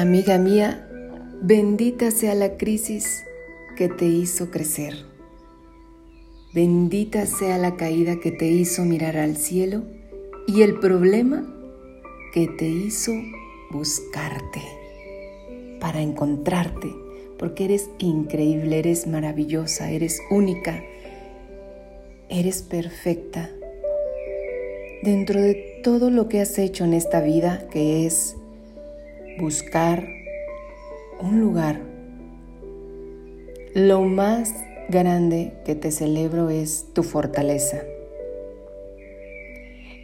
Amiga mía, bendita sea la crisis que te hizo crecer. Bendita sea la caída que te hizo mirar al cielo y el problema que te hizo buscarte para encontrarte, porque eres increíble, eres maravillosa, eres única, eres perfecta. Dentro de todo lo que has hecho en esta vida, que es buscar un lugar. Lo más grande que te celebro es tu fortaleza.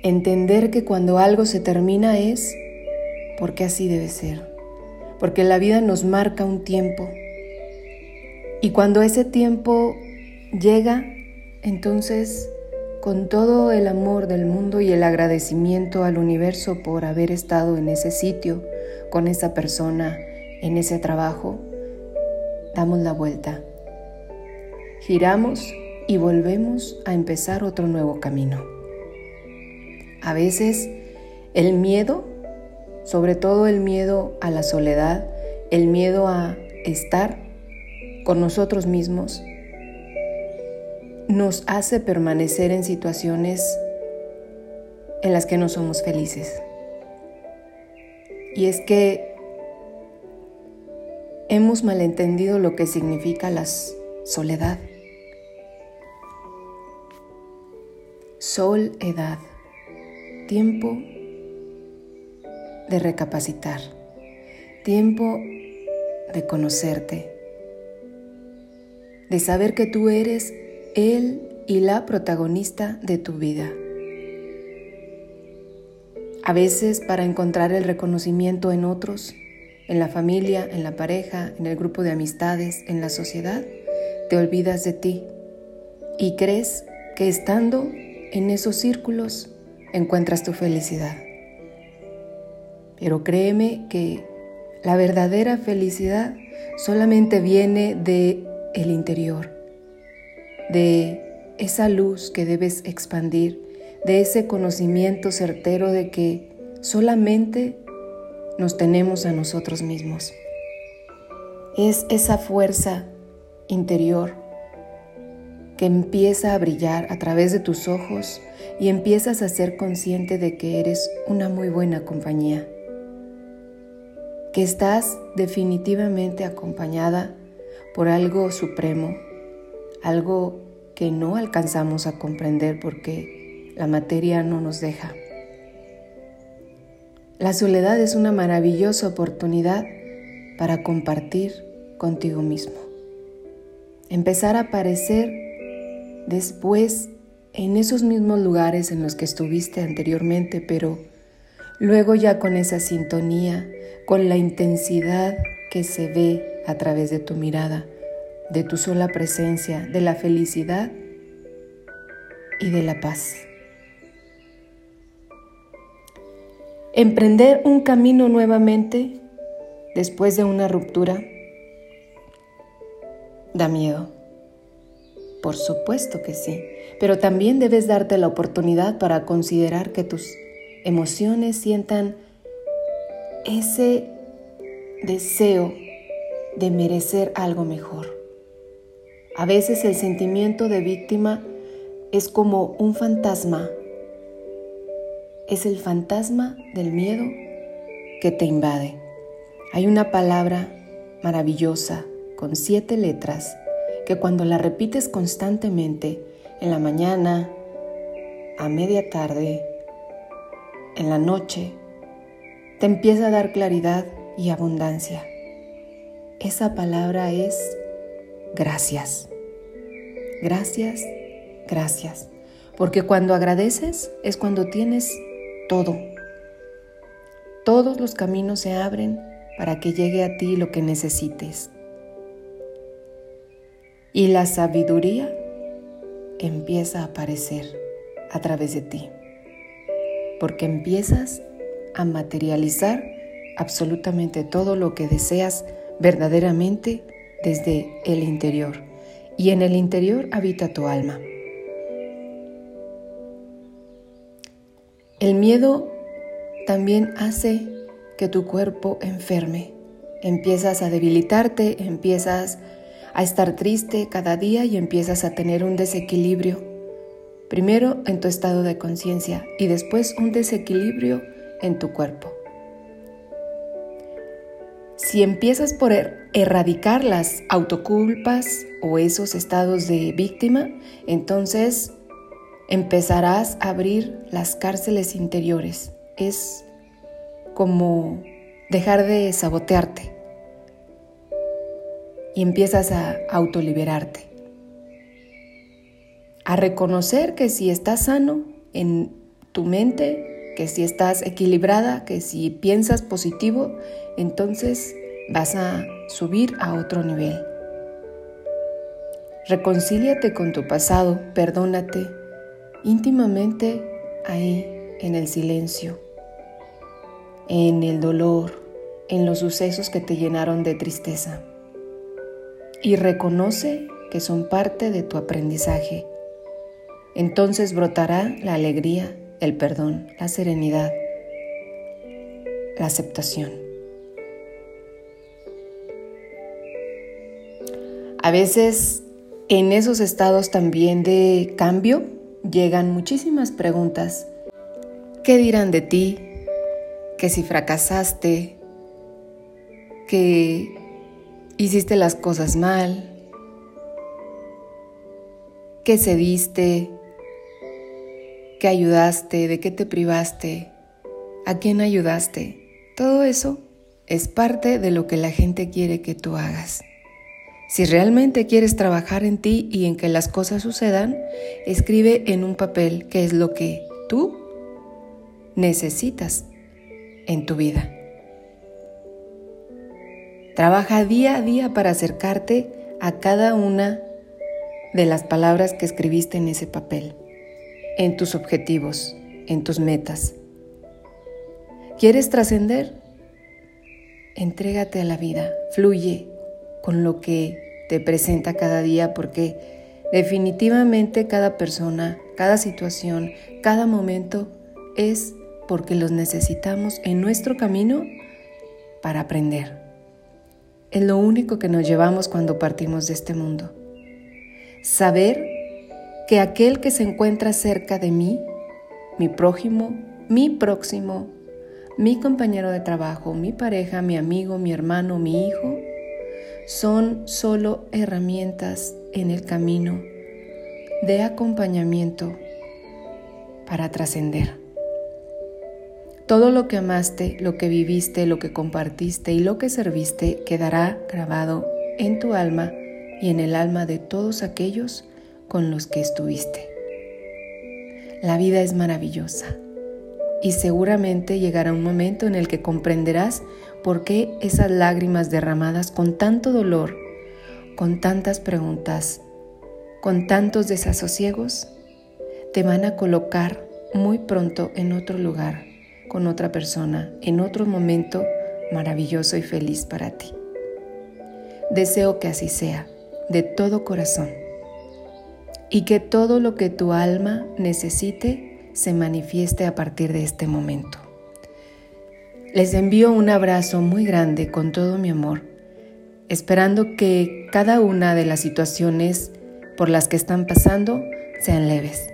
Entender que cuando algo se termina es porque así debe ser, porque la vida nos marca un tiempo. Y cuando ese tiempo llega, entonces con todo el amor del mundo y el agradecimiento al universo por haber estado en ese sitio, con esa persona, en ese trabajo, damos la vuelta, giramos y volvemos a empezar otro nuevo camino. A veces el miedo, sobre todo el miedo a la soledad, el miedo a estar con nosotros mismos, nos hace permanecer en situaciones en las que no somos felices. Y es que hemos malentendido lo que significa la soledad. Sol, edad, tiempo de recapacitar, tiempo de conocerte, de saber que tú eres él y la protagonista de tu vida. A veces para encontrar el reconocimiento en otros, en la familia, en la pareja, en el grupo de amistades, en la sociedad, te olvidas de ti y crees que estando en esos círculos encuentras tu felicidad. Pero créeme que la verdadera felicidad solamente viene de el interior de esa luz que debes expandir, de ese conocimiento certero de que solamente nos tenemos a nosotros mismos. Es esa fuerza interior que empieza a brillar a través de tus ojos y empiezas a ser consciente de que eres una muy buena compañía, que estás definitivamente acompañada por algo supremo, algo que no alcanzamos a comprender porque la materia no nos deja. La soledad es una maravillosa oportunidad para compartir contigo mismo. Empezar a aparecer después en esos mismos lugares en los que estuviste anteriormente, pero luego ya con esa sintonía, con la intensidad que se ve a través de tu mirada de tu sola presencia, de la felicidad y de la paz. Emprender un camino nuevamente después de una ruptura da miedo. Por supuesto que sí, pero también debes darte la oportunidad para considerar que tus emociones sientan ese deseo de merecer algo mejor. A veces el sentimiento de víctima es como un fantasma. Es el fantasma del miedo que te invade. Hay una palabra maravillosa con siete letras que cuando la repites constantemente en la mañana, a media tarde, en la noche, te empieza a dar claridad y abundancia. Esa palabra es gracias. Gracias, gracias. Porque cuando agradeces es cuando tienes todo. Todos los caminos se abren para que llegue a ti lo que necesites. Y la sabiduría empieza a aparecer a través de ti. Porque empiezas a materializar absolutamente todo lo que deseas verdaderamente desde el interior y en el interior habita tu alma. El miedo también hace que tu cuerpo enferme empiezas a debilitarte, empiezas a estar triste cada día y empiezas a tener un desequilibrio. Primero en tu estado de conciencia y después un desequilibrio en tu cuerpo. Si empiezas por er-, erradicar las autoculpas o esos estados de víctima, entonces empezarás a abrir las cárceles interiores. Es como dejar de sabotearte y empiezas a autoliberarte. A reconocer que si estás sano en tu mente, que si estás equilibrada, que si piensas positivo, entonces vas a subir a otro nivel. Reconcíliate con tu pasado, perdónate íntimamente ahí en el silencio, en el dolor, en los sucesos que te llenaron de tristeza. Y reconoce que son parte de tu aprendizaje. Entonces brotará la alegría, el perdón, la serenidad, la aceptación. A veces en esos estados también de cambio llegan muchísimas preguntas. ¿Qué dirán de ti? Que si fracasaste, que hiciste las cosas mal, que cediste, que ayudaste, de qué te privaste, a quién ayudaste. Todo eso es parte de lo que la gente quiere que tú hagas. Si realmente quieres trabajar en ti y en que las cosas sucedan, escribe en un papel qué es lo que tú necesitas en tu vida. Trabaja día a día para acercarte a cada una de las palabras que escribiste en ese papel, en tus objetivos, en tus metas. ¿Quieres trascender? Entrégate a la vida, fluye, con lo que te presenta cada día porque definitivamente cada persona, cada situación, cada momento es porque los necesitamos en nuestro camino para aprender. Es lo único que nos llevamos cuando partimos de este mundo. Saber que aquel que se encuentra cerca de mí, mi prójimo, mi próximo, mi compañero de trabajo, mi pareja, mi amigo, mi hermano, mi hijo, son solo herramientas en el camino de acompañamiento para trascender. Todo lo que amaste, lo que viviste, lo que compartiste y lo que serviste quedará grabado en tu alma y en el alma de todos aquellos con los que estuviste. La vida es maravillosa y seguramente llegará un momento en el que comprenderás por qué esas lágrimas derramadas con tanto dolor, con tantas preguntas, con tantos desasosiegos, te van a colocar muy pronto en otro lugar, con otra persona, en otro momento maravilloso y feliz para ti. Deseo que así sea, de todo corazón, y que todo lo que tu alma necesite se manifieste a partir de este momento. Les envío un abrazo muy grande con todo mi amor, esperando que cada una de las situaciones por las que están pasando sean leves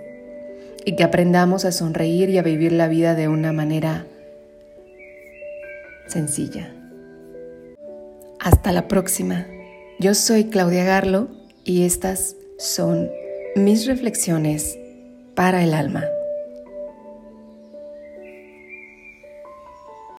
y que aprendamos a sonreír y a vivir la vida de una manera sencilla. Hasta la próxima. Yo soy Claudia Garlo y estas son mis reflexiones para el alma.